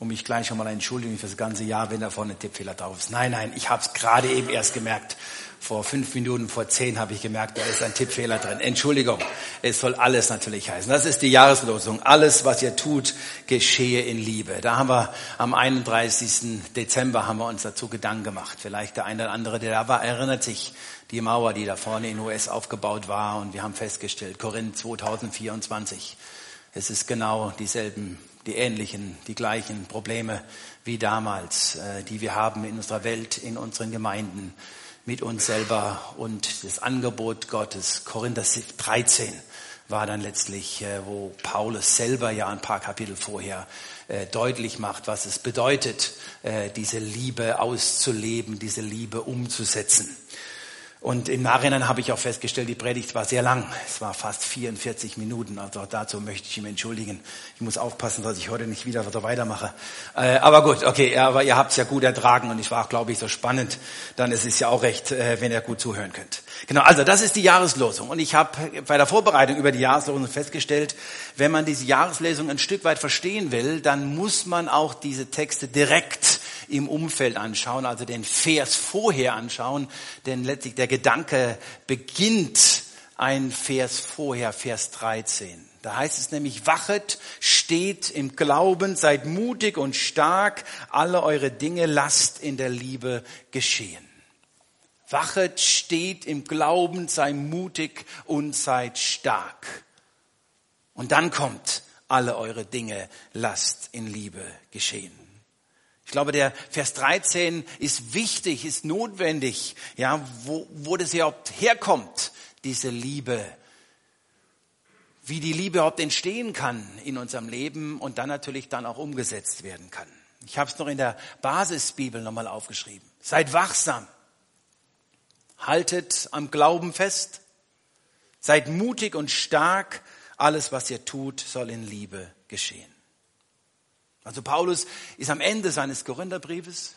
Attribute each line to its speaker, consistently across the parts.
Speaker 1: und mich gleich schon mal entschuldigen für das ganze Jahr, wenn da vorne ein Tippfehler drauf ist. Nein, nein, ich habe es gerade eben erst gemerkt. Vor fünf Minuten, vor zehn habe ich gemerkt, da ist ein Tippfehler drin. Entschuldigung, es soll alles natürlich heißen. Das ist die Jahreslosung. Alles, was ihr tut, geschehe in Liebe. Da haben wir am 31. Dezember haben wir uns dazu Gedanken gemacht. Vielleicht der eine oder andere, der da war, erinnert sich die Mauer, die da vorne in US aufgebaut war. Und wir haben festgestellt, Korinth 2024. Es ist genau dieselben die ähnlichen, die gleichen Probleme wie damals, äh, die wir haben in unserer Welt, in unseren Gemeinden, mit uns selber und das Angebot Gottes. Korinther 13 war dann letztlich, äh, wo Paulus selber ja ein paar Kapitel vorher äh, deutlich macht, was es bedeutet, diese Liebe auszuleben, diese Liebe umzusetzen. Und im Nachhinein habe ich auch festgestellt, die Predigt war sehr lang. Es war fast 44 Minuten. Also dazu möchte ich ihm entschuldigen. Ich muss aufpassen, dass ich heute nicht wieder so weitermache. Äh, aber gut, okay, aber ihr habt es ja gut ertragen und ich war glaube ich, so spannend. Dann ist es ja auch recht, äh, wenn ihr gut zuhören könnt. Genau, also das ist die Jahreslosung. Und ich habe bei der Vorbereitung über die Jahreslosung festgestellt, wenn man diese Jahreslesung ein Stück weit verstehen will, dann muss man auch diese Texte direkt im Umfeld anschauen, also den Vers vorher anschauen, denn letztlich der Gedanke beginnt ein Vers vorher, Vers 13. Da heißt es nämlich, wachet, steht im Glauben, seid mutig und stark, alle eure Dinge lasst in der Liebe geschehen. Wachet, steht im Glauben, sei mutig und seid stark. Und dann kommt, alle eure Dinge lasst in Liebe geschehen. Ich glaube, der Vers 13 ist wichtig, ist notwendig, ja, wo, wo das überhaupt herkommt, diese Liebe. Wie die Liebe überhaupt entstehen kann in unserem Leben und dann natürlich dann auch umgesetzt werden kann. Ich habe es noch in der Basisbibel nochmal aufgeschrieben. Seid wachsam. Haltet am Glauben fest. Seid mutig und stark. Alles, was ihr tut, soll in Liebe geschehen. Also Paulus ist am Ende seines Korintherbriefes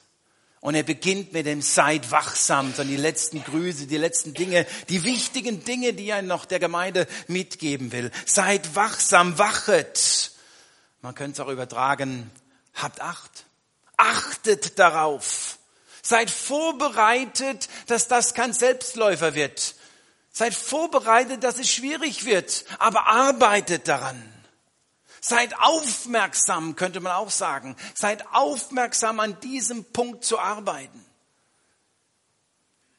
Speaker 1: und er beginnt mit dem Seid wachsam, sondern die letzten Grüße, die letzten Dinge, die wichtigen Dinge, die er noch der Gemeinde mitgeben will. Seid wachsam, wachet. Man könnte es auch übertragen, habt Acht. Achtet darauf. Seid vorbereitet, dass das kein Selbstläufer wird. Seid vorbereitet, dass es schwierig wird, aber arbeitet daran. Seid aufmerksam, könnte man auch sagen. Seid aufmerksam an diesem Punkt zu arbeiten.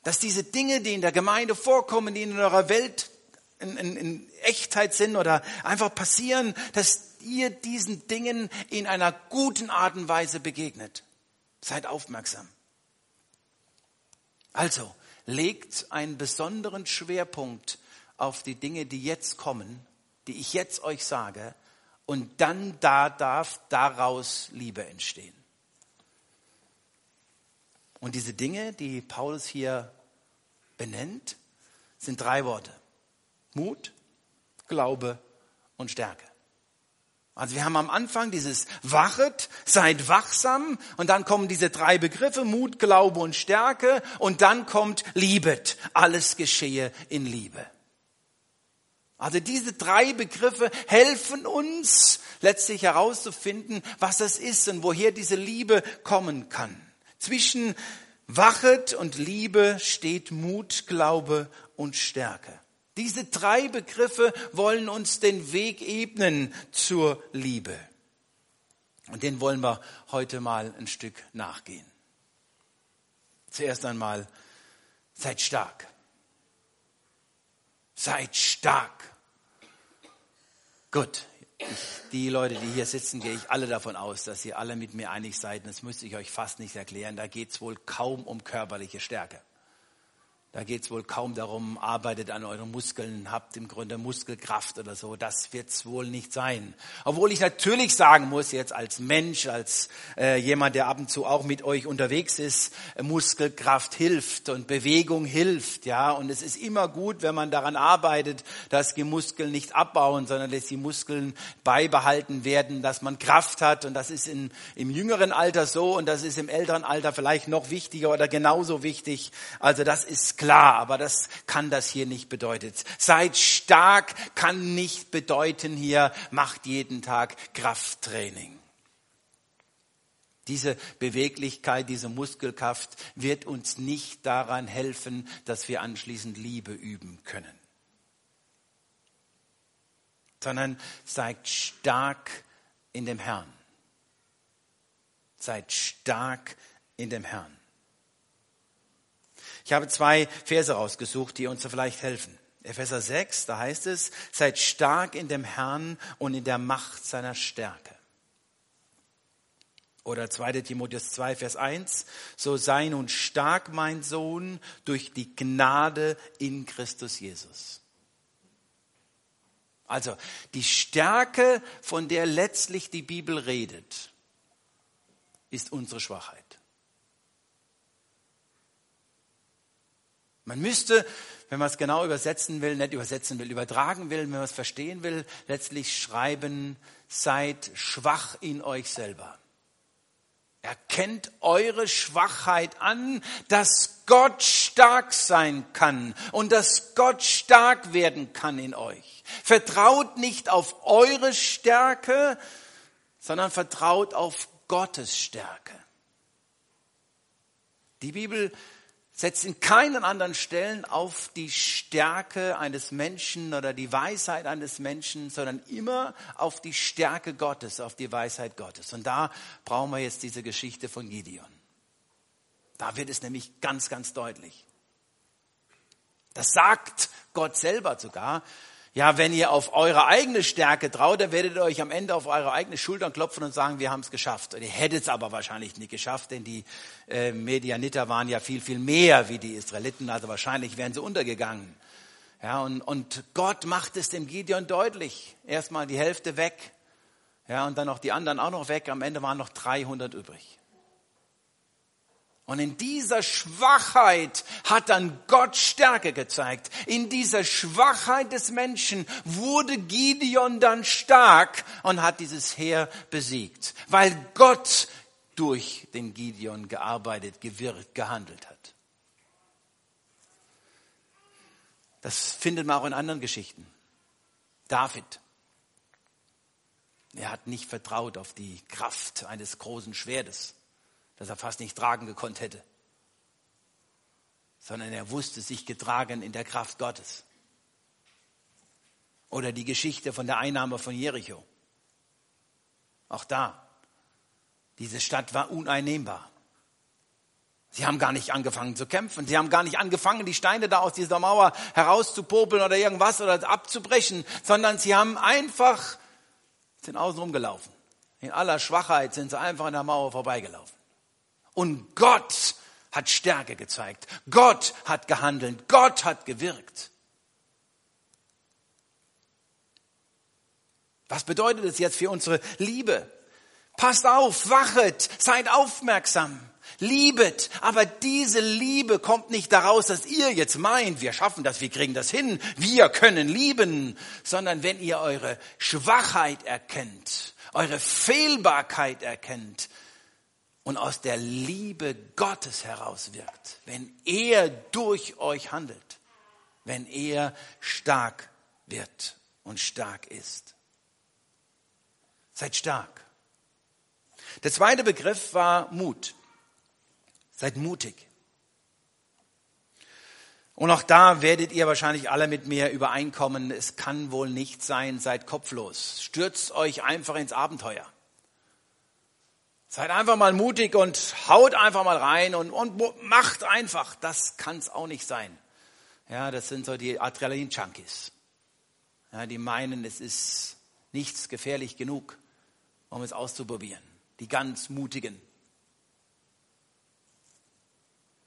Speaker 1: Dass diese Dinge, die in der Gemeinde vorkommen, die in eurer Welt in, in, in Echtheit sind oder einfach passieren, dass ihr diesen Dingen in einer guten Art und Weise begegnet. Seid aufmerksam. Also, legt einen besonderen Schwerpunkt auf die Dinge, die jetzt kommen, die ich jetzt euch sage, und dann da darf daraus Liebe entstehen. Und diese Dinge, die Paulus hier benennt, sind drei Worte. Mut, Glaube und Stärke. Also wir haben am Anfang dieses Wachet, seid wachsam und dann kommen diese drei Begriffe, Mut, Glaube und Stärke und dann kommt Liebet, alles geschehe in Liebe. Also diese drei Begriffe helfen uns letztlich herauszufinden, was es ist und woher diese Liebe kommen kann. Zwischen Wachet und Liebe steht Mut, Glaube und Stärke. Diese drei Begriffe wollen uns den Weg ebnen zur Liebe. Und den wollen wir heute mal ein Stück nachgehen. Zuerst einmal, seid stark. Seid stark. Gut, ich, die Leute, die hier sitzen, gehe ich alle davon aus, dass ihr alle mit mir einig seid. das müsste ich euch fast nicht erklären. Da geht es wohl kaum um körperliche Stärke. Da geht es wohl kaum darum, arbeitet an euren Muskeln, habt im Grunde Muskelkraft oder so. Das wird es wohl nicht sein. Obwohl ich natürlich sagen muss, jetzt als Mensch, als äh, jemand, der ab und zu auch mit euch unterwegs ist, äh, Muskelkraft hilft und Bewegung hilft, ja. Und es ist immer gut, wenn man daran arbeitet, dass die Muskeln nicht abbauen, sondern dass die Muskeln beibehalten werden, dass man Kraft hat. Und das ist in, im jüngeren Alter so und das ist im älteren Alter vielleicht noch wichtiger oder genauso wichtig. Also das ist klar, aber das kann das hier nicht bedeuten. Seid stark kann nicht bedeuten hier, macht jeden Tag Krafttraining. Diese Beweglichkeit, diese Muskelkraft wird uns nicht daran helfen, dass wir anschließend Liebe üben können, sondern seid stark in dem Herrn. Seid stark in dem Herrn. Ich habe zwei Verse rausgesucht, die uns vielleicht helfen. Epheser 6, da heißt es, seid stark in dem Herrn und in der Macht seiner Stärke. Oder 2 Timotheus 2, Vers 1, so sei nun stark, mein Sohn, durch die Gnade in Christus Jesus. Also die Stärke, von der letztlich die Bibel redet, ist unsere Schwachheit. Man müsste, wenn man es genau übersetzen will, nicht übersetzen will, übertragen will, wenn man es verstehen will, letztlich schreiben, seid schwach in euch selber. Erkennt eure Schwachheit an, dass Gott stark sein kann und dass Gott stark werden kann in euch. Vertraut nicht auf eure Stärke, sondern vertraut auf Gottes Stärke. Die Bibel setzt in keinen anderen Stellen auf die Stärke eines Menschen oder die Weisheit eines Menschen, sondern immer auf die Stärke Gottes, auf die Weisheit Gottes. Und da brauchen wir jetzt diese Geschichte von Gideon. Da wird es nämlich ganz, ganz deutlich. Das sagt Gott selber sogar. Ja, wenn ihr auf eure eigene Stärke traut, dann werdet ihr euch am Ende auf eure eigene Schultern klopfen und sagen, wir haben es geschafft. Und ihr hättet es aber wahrscheinlich nicht geschafft, denn die äh, Medianiter waren ja viel, viel mehr wie die Israeliten, also wahrscheinlich wären sie untergegangen. Ja, und, und Gott macht es dem Gideon deutlich. Erstmal die Hälfte weg, ja, und dann noch die anderen auch noch weg. Am Ende waren noch 300 übrig. Und in dieser Schwachheit hat dann Gott Stärke gezeigt. In dieser Schwachheit des Menschen wurde Gideon dann stark und hat dieses Heer besiegt, weil Gott durch den Gideon gearbeitet, gewirkt, gehandelt hat. Das findet man auch in anderen Geschichten. David. Er hat nicht vertraut auf die Kraft eines großen Schwertes das er fast nicht tragen gekonnt hätte, sondern er wusste sich getragen in der Kraft Gottes. Oder die Geschichte von der Einnahme von Jericho. Auch da, diese Stadt war uneinnehmbar. Sie haben gar nicht angefangen zu kämpfen. Sie haben gar nicht angefangen, die Steine da aus dieser Mauer herauszupopeln oder irgendwas oder abzubrechen, sondern sie haben einfach, sind außen rumgelaufen. In aller Schwachheit sind sie einfach an der Mauer vorbeigelaufen. Und Gott hat Stärke gezeigt. Gott hat gehandelt. Gott hat gewirkt. Was bedeutet es jetzt für unsere Liebe? Passt auf, wachet, seid aufmerksam, liebet. Aber diese Liebe kommt nicht daraus, dass ihr jetzt meint, wir schaffen das, wir kriegen das hin, wir können lieben, sondern wenn ihr eure Schwachheit erkennt, eure Fehlbarkeit erkennt, und aus der Liebe Gottes heraus wirkt, wenn er durch euch handelt, wenn er stark wird und stark ist. Seid stark. Der zweite Begriff war Mut. Seid mutig. Und auch da werdet ihr wahrscheinlich alle mit mir übereinkommen, es kann wohl nicht sein, seid kopflos. Stürzt euch einfach ins Abenteuer. Seid einfach mal mutig und haut einfach mal rein und, und macht einfach. Das kann es auch nicht sein. Ja, das sind so die Adrenalin-Junkies. Ja, die meinen, es ist nichts gefährlich genug, um es auszuprobieren. Die ganz Mutigen.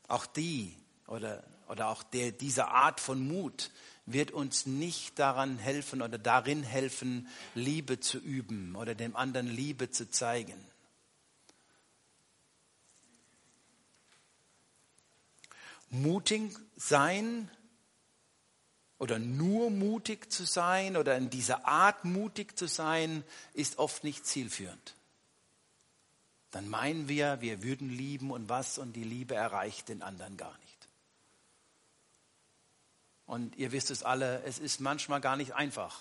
Speaker 1: Auch die oder, oder auch der, diese Art von Mut wird uns nicht daran helfen oder darin helfen, Liebe zu üben oder dem anderen Liebe zu zeigen. Mutig sein oder nur mutig zu sein oder in dieser Art mutig zu sein, ist oft nicht zielführend. Dann meinen wir, wir würden lieben und was und die Liebe erreicht den anderen gar nicht. Und ihr wisst es alle, es ist manchmal gar nicht einfach,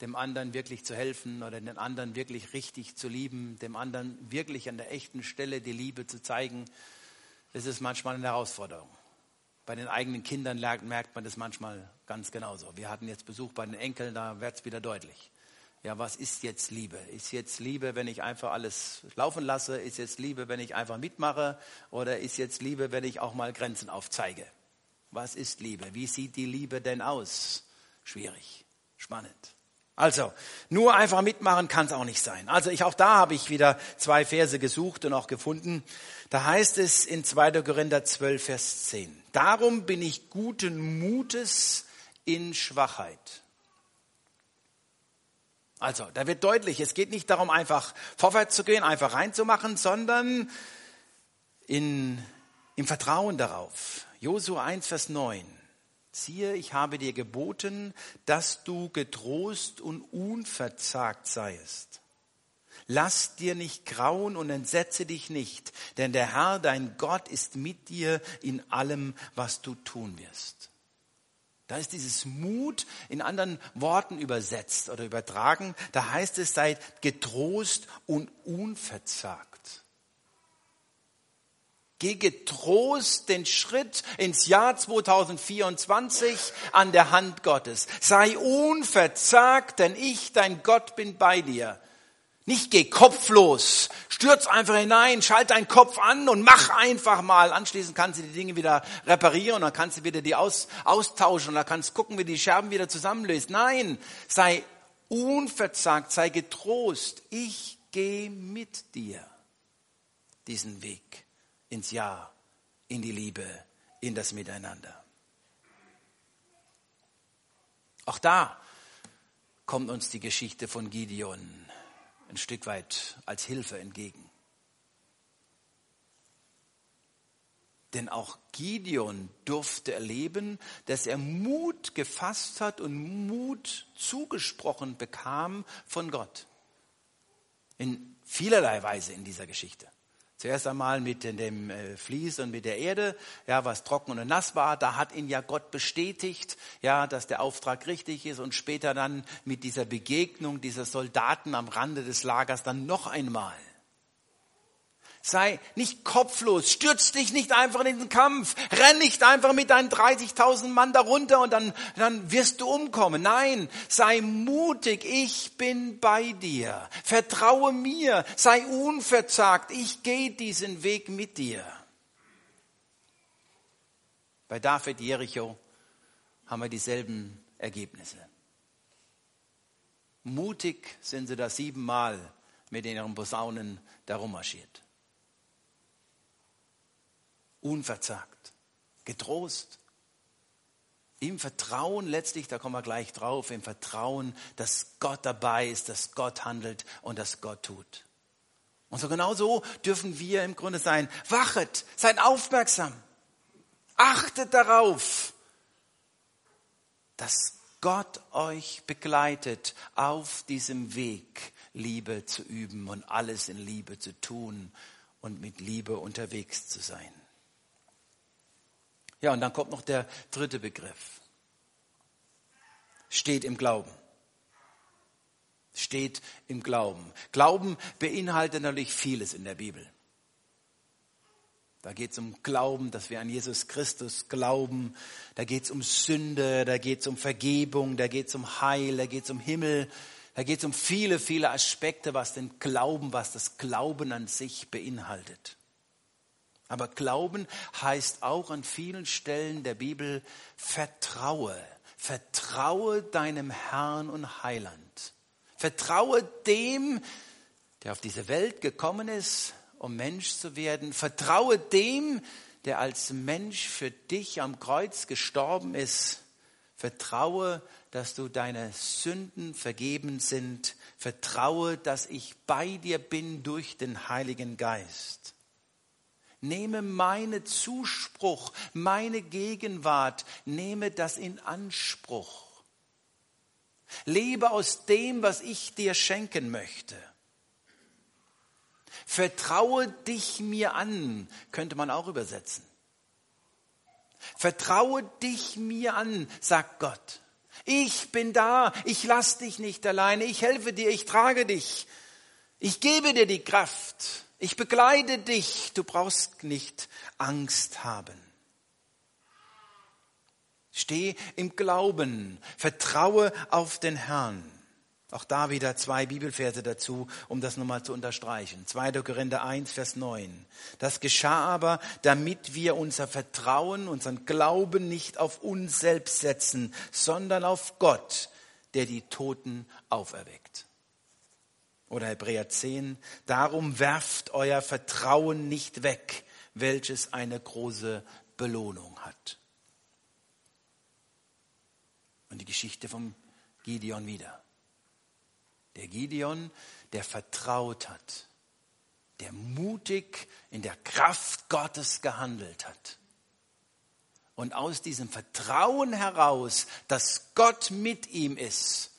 Speaker 1: dem anderen wirklich zu helfen oder den anderen wirklich richtig zu lieben, dem anderen wirklich an der echten Stelle die Liebe zu zeigen, das ist manchmal eine Herausforderung. Bei den eigenen Kindern merkt man das manchmal ganz genauso. Wir hatten jetzt Besuch bei den Enkeln, da wird es wieder deutlich. Ja, was ist jetzt Liebe? Ist jetzt Liebe, wenn ich einfach alles laufen lasse? Ist jetzt Liebe, wenn ich einfach mitmache? Oder ist jetzt Liebe, wenn ich auch mal Grenzen aufzeige? Was ist Liebe? Wie sieht die Liebe denn aus? Schwierig, spannend. Also, nur einfach mitmachen kann es auch nicht sein. Also ich, auch da habe ich wieder zwei Verse gesucht und auch gefunden. Da heißt es in 2. Korinther 12, Vers 10. Darum bin ich guten Mutes in Schwachheit. Also, da wird deutlich, es geht nicht darum, einfach vorwärts zu gehen, einfach reinzumachen, sondern in, im Vertrauen darauf. Josua 1, Vers 9. Siehe, ich habe dir geboten, dass du getrost und unverzagt seiest. Lass dir nicht grauen und entsetze dich nicht, denn der Herr, dein Gott, ist mit dir in allem, was du tun wirst. Da ist dieses Mut in anderen Worten übersetzt oder übertragen. Da heißt es, seid getrost und unverzagt. Geh getrost den Schritt ins Jahr 2024 an der Hand Gottes. Sei unverzagt, denn ich, dein Gott, bin bei dir. Nicht geh kopflos, stürz einfach hinein, schalt deinen Kopf an und mach einfach mal. Anschließend kannst du die Dinge wieder reparieren und dann kannst du wieder die aus, austauschen und dann kannst du gucken, wie die Scherben wieder zusammenlöst. Nein, sei unverzagt, sei getrost. Ich gehe mit dir diesen Weg ins Ja, in die Liebe, in das Miteinander. Auch da kommt uns die Geschichte von Gideon ein Stück weit als Hilfe entgegen. Denn auch Gideon durfte erleben, dass er Mut gefasst hat und Mut zugesprochen bekam von Gott. In vielerlei Weise in dieser Geschichte. Zuerst einmal mit dem äh, Fließ und mit der Erde, ja, was trocken und nass war. Da hat ihn ja Gott bestätigt, ja, dass der Auftrag richtig ist. Und später dann mit dieser Begegnung dieser Soldaten am Rande des Lagers dann noch einmal. Sei nicht kopflos, stürz dich nicht einfach in den Kampf, renn nicht einfach mit deinen 30.000 Mann darunter und dann, dann wirst du umkommen. Nein, sei mutig, ich bin bei dir. Vertraue mir, sei unverzagt, ich gehe diesen Weg mit dir. Bei David Jericho haben wir dieselben Ergebnisse. Mutig sind sie da siebenmal mit ihren Posaunen darum marschiert unverzagt, getrost. Im Vertrauen letztlich, da kommen wir gleich drauf, im Vertrauen, dass Gott dabei ist, dass Gott handelt und dass Gott tut. Und so genau so dürfen wir im Grunde sein. Wachet, seid aufmerksam. Achtet darauf, dass Gott euch begleitet auf diesem Weg, Liebe zu üben und alles in Liebe zu tun und mit Liebe unterwegs zu sein. Ja, und dann kommt noch der dritte Begriff. Steht im Glauben. Steht im Glauben. Glauben beinhaltet natürlich vieles in der Bibel. Da geht es um Glauben, dass wir an Jesus Christus glauben. Da geht es um Sünde, da geht es um Vergebung, da geht es um Heil, da geht es um Himmel. Da geht es um viele, viele Aspekte, was den Glauben, was das Glauben an sich beinhaltet. Aber Glauben heißt auch an vielen Stellen der Bibel Vertraue. Vertraue deinem Herrn und Heiland. Vertraue dem, der auf diese Welt gekommen ist, um Mensch zu werden. Vertraue dem, der als Mensch für dich am Kreuz gestorben ist. Vertraue, dass du deine Sünden vergeben sind. Vertraue, dass ich bei dir bin durch den Heiligen Geist. Nehme meine Zuspruch, meine Gegenwart, nehme das in Anspruch. Lebe aus dem, was ich dir schenken möchte. Vertraue dich mir an, könnte man auch übersetzen. Vertraue dich mir an, sagt Gott. Ich bin da, ich lass dich nicht alleine, ich helfe dir, ich trage dich, ich gebe dir die Kraft, ich begleite dich, du brauchst nicht Angst haben. Steh im Glauben, vertraue auf den Herrn. Auch da wieder zwei Bibelverse dazu, um das nochmal zu unterstreichen. 2. Korinther 1, Vers 9. Das geschah aber, damit wir unser Vertrauen, unseren Glauben nicht auf uns selbst setzen, sondern auf Gott, der die Toten auferweckt. Oder Hebräer 10. Darum werft euer Vertrauen nicht weg, welches eine große Belohnung hat. Und die Geschichte vom Gideon wieder. Der Gideon, der vertraut hat, der mutig in der Kraft Gottes gehandelt hat. Und aus diesem Vertrauen heraus, dass Gott mit ihm ist,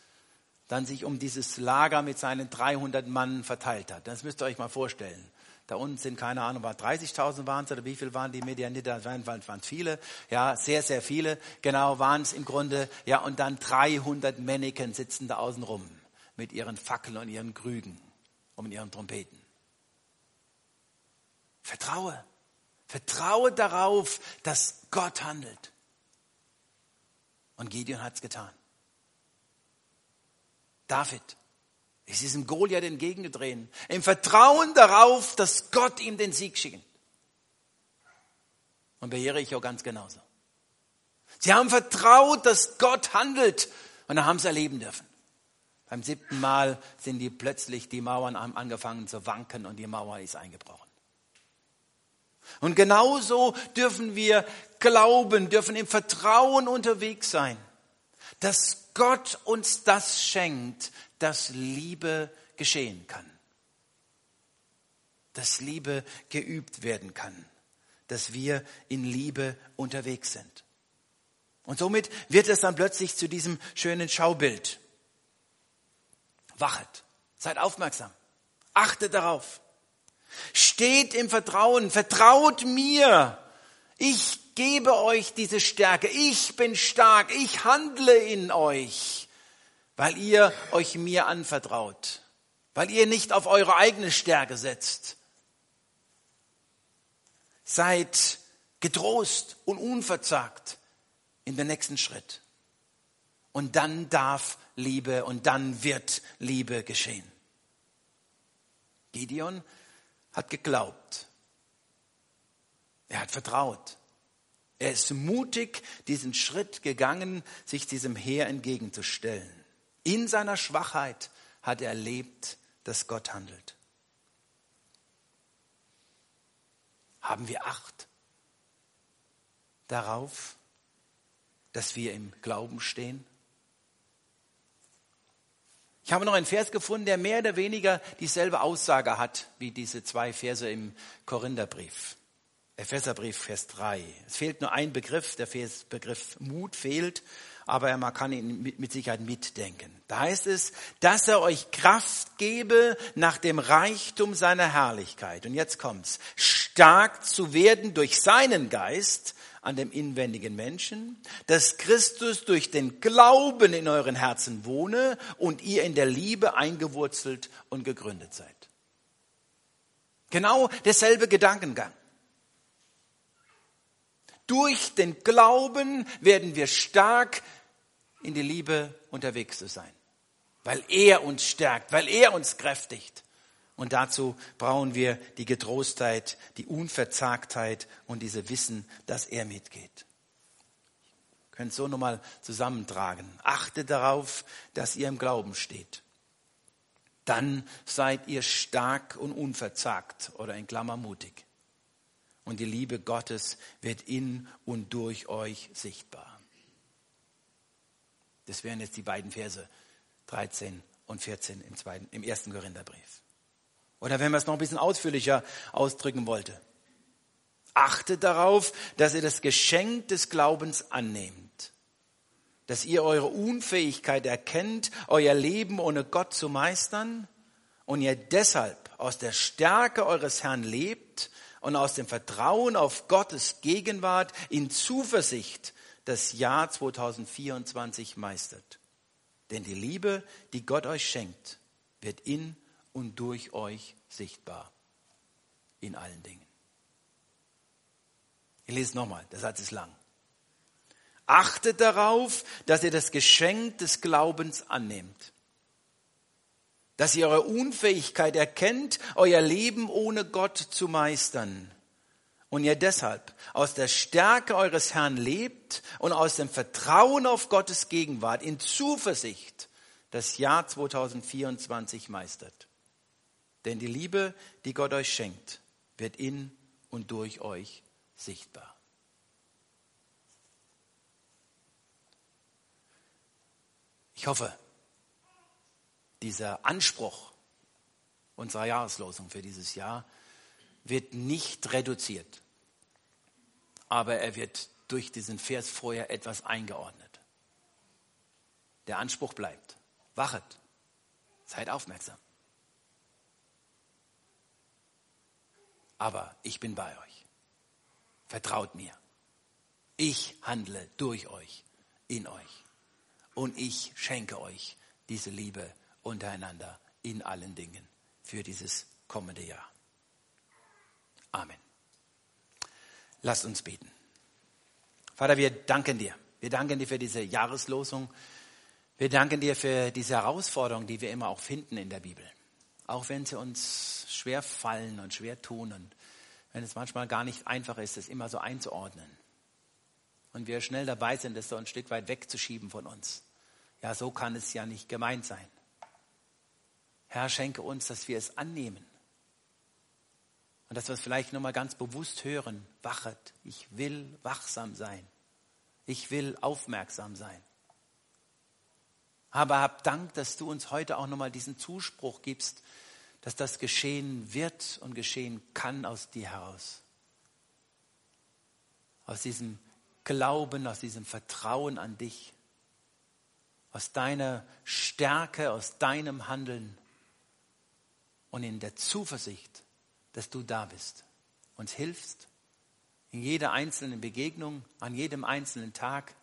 Speaker 1: dann sich um dieses Lager mit seinen 300 Mann verteilt hat. Das müsst ihr euch mal vorstellen. Da unten sind, keine Ahnung, 30.000 waren es oder wie viel waren die Medianiter? Waren, waren, waren viele. Ja, sehr, sehr viele. Genau waren es im Grunde. Ja, und dann 300 Männchen sitzen da außen rum mit ihren Fackeln und ihren Krügen und ihren Trompeten. Vertraue. Vertraue darauf, dass Gott handelt. Und Gideon hat es getan. David ist diesem Goliath entgegengedreht, im Vertrauen darauf, dass Gott ihm den Sieg schickt. Und bei Jericho ganz genauso. Sie haben vertraut, dass Gott handelt und dann haben sie erleben dürfen. Beim siebten Mal sind die plötzlich, die Mauern haben angefangen zu wanken und die Mauer ist eingebrochen. Und genauso dürfen wir glauben, dürfen im Vertrauen unterwegs sein, dass Gott uns das schenkt, dass Liebe geschehen kann. Dass Liebe geübt werden kann. Dass wir in Liebe unterwegs sind. Und somit wird es dann plötzlich zu diesem schönen Schaubild. Wachet, seid aufmerksam, achtet darauf, steht im Vertrauen, vertraut mir. Ich gebe euch diese Stärke, ich bin stark, ich handle in euch, weil ihr euch mir anvertraut, weil ihr nicht auf eure eigene Stärke setzt. Seid getrost und unverzagt in den nächsten Schritt. Und dann darf Liebe und dann wird Liebe geschehen. Gideon hat geglaubt. Er hat vertraut. Er ist mutig diesen Schritt gegangen, sich diesem Heer entgegenzustellen. In seiner Schwachheit hat er erlebt, dass Gott handelt. Haben wir Acht darauf, dass wir im Glauben stehen? Ich habe noch einen Vers gefunden, der mehr oder weniger dieselbe Aussage hat wie diese zwei Verse im Korintherbrief. Epheserbrief, Vers 3. Es fehlt nur ein Begriff, der Begriff Mut fehlt, aber man kann ihn mit Sicherheit mitdenken. Da heißt es, dass er euch Kraft gebe nach dem Reichtum seiner Herrlichkeit. Und jetzt kommt's. Stark zu werden durch seinen Geist an dem inwendigen Menschen, dass Christus durch den Glauben in euren Herzen wohne und ihr in der Liebe eingewurzelt und gegründet seid. Genau derselbe Gedankengang. Durch den Glauben werden wir stark in die Liebe unterwegs zu sein, weil er uns stärkt, weil er uns kräftigt. Und dazu brauchen wir die Getrostheit, die Unverzagtheit und diese Wissen, dass er mitgeht. Ihr könnt so nochmal zusammentragen. Achtet darauf, dass ihr im Glauben steht. Dann seid ihr stark und unverzagt oder in Klammer mutig. Und die Liebe Gottes wird in und durch euch sichtbar. Das wären jetzt die beiden Verse 13 und 14 im, zweiten, im ersten Korintherbrief. Oder wenn man es noch ein bisschen ausführlicher ausdrücken wollte. Achtet darauf, dass ihr das Geschenk des Glaubens annehmt. Dass ihr eure Unfähigkeit erkennt, euer Leben ohne Gott zu meistern und ihr deshalb aus der Stärke eures Herrn lebt und aus dem Vertrauen auf Gottes Gegenwart in Zuversicht das Jahr 2024 meistert. Denn die Liebe, die Gott euch schenkt, wird in und durch euch sichtbar. In allen Dingen. Ich lese nochmal, der Satz ist lang. Achtet darauf, dass ihr das Geschenk des Glaubens annehmt. Dass ihr eure Unfähigkeit erkennt, euer Leben ohne Gott zu meistern. Und ihr deshalb aus der Stärke eures Herrn lebt und aus dem Vertrauen auf Gottes Gegenwart in Zuversicht das Jahr 2024 meistert. Denn die Liebe, die Gott euch schenkt, wird in und durch euch sichtbar. Ich hoffe, dieser Anspruch unserer Jahreslosung für dieses Jahr wird nicht reduziert, aber er wird durch diesen Vers vorher etwas eingeordnet. Der Anspruch bleibt. Wachet, seid aufmerksam. Aber ich bin bei euch. Vertraut mir. Ich handle durch euch, in euch und ich schenke euch diese Liebe untereinander in allen Dingen für dieses kommende Jahr. Amen. Lasst uns beten. Vater, wir danken dir. Wir danken dir für diese Jahreslosung. Wir danken dir für diese Herausforderung, die wir immer auch finden in der Bibel. Auch wenn sie uns schwer fallen und schwer tun und wenn es manchmal gar nicht einfach ist, es immer so einzuordnen. Und wir schnell dabei sind, es so ein Stück weit wegzuschieben von uns. Ja, so kann es ja nicht gemeint sein. Herr, schenke uns, dass wir es annehmen. Und dass wir es vielleicht nochmal ganz bewusst hören. Wachet. Ich will wachsam sein. Ich will aufmerksam sein. Aber hab Dank, dass du uns heute auch nochmal diesen Zuspruch gibst, dass das geschehen wird und geschehen kann aus dir heraus. Aus diesem Glauben, aus diesem Vertrauen an dich aus deiner Stärke, aus deinem Handeln und in der Zuversicht, dass du da bist, uns hilfst, in jeder einzelnen Begegnung, an jedem einzelnen Tag,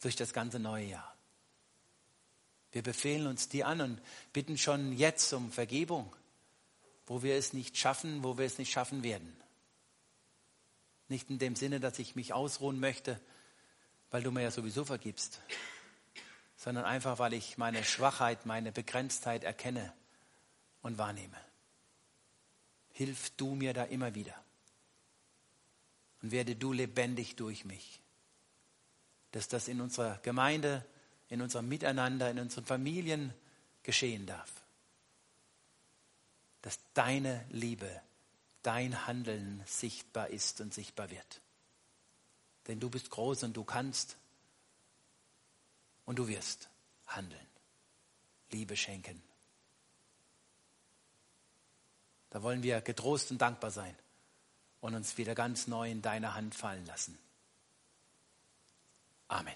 Speaker 1: durch das ganze neue Jahr. Wir befehlen uns dir an und bitten schon jetzt um Vergebung, wo wir es nicht schaffen, wo wir es nicht schaffen werden. Nicht in dem Sinne, dass ich mich ausruhen möchte, weil du mir ja sowieso vergibst, sondern einfach, weil ich meine Schwachheit, meine Begrenztheit erkenne und wahrnehme. Hilf du mir da immer wieder und werde du lebendig durch mich, dass das in unserer Gemeinde, in unserem Miteinander, in unseren Familien geschehen darf. Dass deine Liebe, dein Handeln sichtbar ist und sichtbar wird. Denn du bist groß und du kannst und du wirst handeln, Liebe schenken. Da wollen wir getrost und dankbar sein und uns wieder ganz neu in deine Hand fallen lassen. Amen.